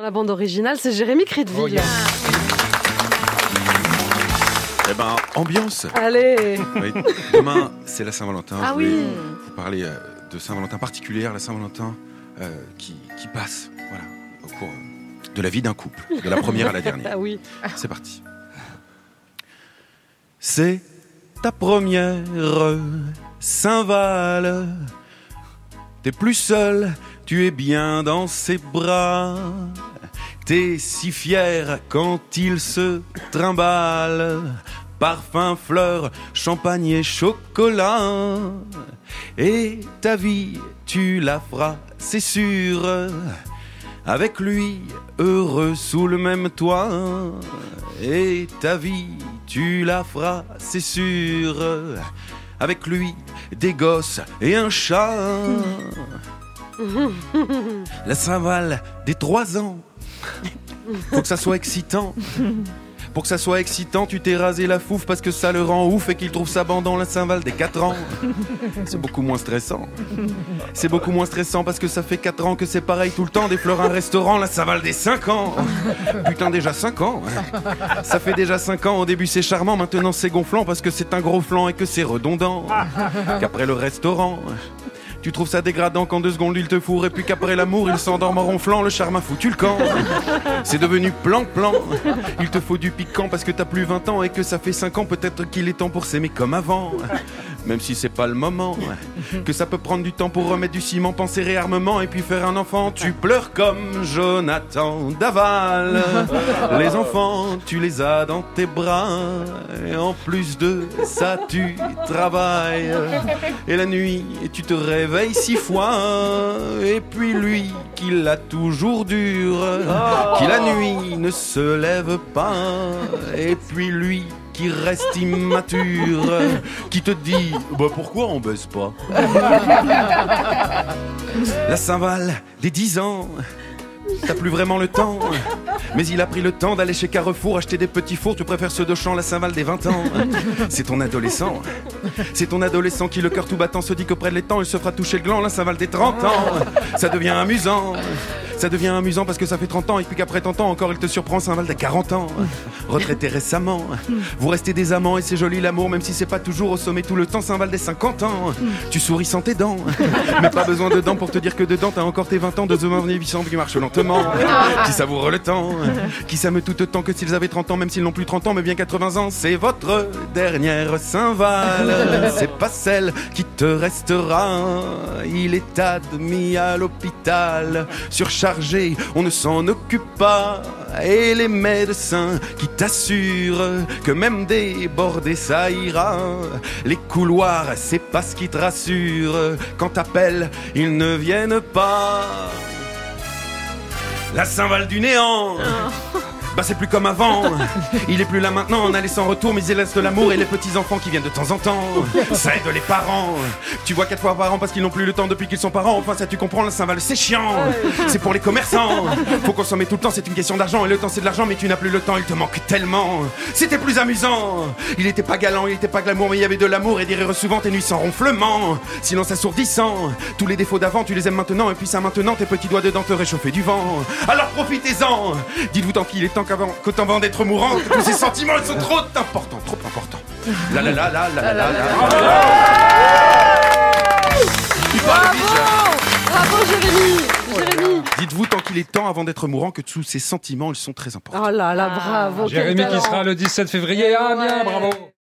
Dans la bande originale, c'est Jérémy Critville. Oh. Eh ben, ambiance. Allez Oui. Demain, c'est la Saint-Valentin. Ah Je oui. Vous parler euh, de Saint-Valentin particulière, la Saint-Valentin euh, qui, qui passe, voilà, au cours de la vie d'un couple, de la première à la dernière. Ah oui. C'est parti. C'est ta première Saint-Val. T'es plus seul, tu es bien dans ses bras. T'es si fier quand il se trimballe. Parfum, fleurs, champagne et chocolat. Et ta vie, tu la feras, c'est sûr. Avec lui, heureux sous le même toit. Et ta vie, tu la feras, c'est sûr. Avec lui, des gosses et un chat. La Saint-Val des trois ans. Faut que ça soit excitant. Pour que ça soit excitant, tu t'es rasé la fouffe parce que ça le rend ouf et qu'il trouve sa bande dans la Saint-Val des 4 ans. C'est beaucoup moins stressant. C'est beaucoup moins stressant parce que ça fait 4 ans que c'est pareil tout le temps. Des fleurs, un restaurant, la Saint-Val des 5 ans. Putain, déjà 5 ans. Ça fait déjà 5 ans. Au début, c'est charmant. Maintenant, c'est gonflant parce que c'est un gros flanc et que c'est redondant. Qu'après le restaurant. Tu trouves ça dégradant qu'en deux secondes il te fourre et puis qu'après l'amour il s'endorme en ronflant, le charme a foutu le camp. C'est devenu plan-plan. Il te faut du piquant parce que t'as plus 20 ans et que ça fait 5 ans peut-être qu'il est temps pour s'aimer comme avant. Même si c'est pas le moment. Que ça peut prendre du temps pour remettre du ciment, penser réarmement et puis faire un enfant. Tu pleures comme Jonathan Daval. Les enfants, tu les as dans tes bras. Et en plus de ça, tu travailles. Et la nuit, tu te réveilles six fois. Et puis lui, qui l'a toujours dur. Qui la nuit ne se lève pas. Et puis lui, qui reste immature, qui te dit bah pourquoi on baisse pas? La Saint-Val des 10 ans, t'as plus vraiment le temps. Mais il a pris le temps d'aller chez Carrefour acheter des petits fours. Tu préfères ceux de champ, la Saint-Val des 20 ans. C'est ton adolescent. C'est ton adolescent qui, le cœur tout battant, se dit qu'auprès de l'étang, il se fera toucher le gland. La Saint-Val des 30 ans. Ça devient amusant. Ça devient amusant parce que ça fait 30 ans et puis qu'après 30 ans encore il te surprend Saint-Val des 40 ans. Retraité récemment. Vous restez des amants et c'est joli l'amour même si c'est pas toujours au sommet tout le temps Saint-Val des 50 ans. Tu souris sans tes dents. Mais pas besoin de dents pour te dire que dedans t'as encore tes 20 ans de demain vieillissant qui marche lentement. Qui savoure le temps. Qui s'aime tout autant que s'ils avaient 30 ans même s'ils n'ont plus 30 ans mais bien 80 ans. C'est votre dernière Saint-Val. C'est pas celle qui te restera. Il est admis à l'hôpital on ne s'en occupe pas. Et les médecins qui t'assurent que même débordé ça ira. Les couloirs, c'est pas ce qui te rassure. Quand t'appelles, ils ne viennent pas. La Saint-Val du néant. Bah c'est plus comme avant, il est plus là maintenant, on a laissé en retour, mais il reste l'amour et les petits enfants qui viennent de temps en temps. Ça aide les parents. Tu vois quatre fois par an parce qu'ils n'ont plus le temps depuis qu'ils sont parents. Enfin ça tu comprends, la Saint-Val c'est chiant. C'est pour les commerçants. Faut consommer tout le temps, c'est une question d'argent et le temps c'est de l'argent, mais tu n'as plus le temps, il te manque tellement. C'était plus amusant. Il était pas galant, il était pas glamour, mais il y avait de l'amour et des rires souvent tes nuits sans ronflement. Silence assourdissant. Tous les défauts d'avant, tu les aimes maintenant et puis ça maintenant tes petits doigts dedans te réchauffer du vent. Alors profitez-en. Dites-vous tant qu'il est temps qu'avant, qu'autant avant d'être mourant, que tous ces sentiments ils sont trop importants, trop importants. La la la la. Bravo Jérémy Jérémy Dites-vous tant qu'il est temps avant d'être mourant que tous ces sentiments ils sont très importants. Oh là là, bravo quel Jérémy qui sera le 17 février. Ah bien, bravo.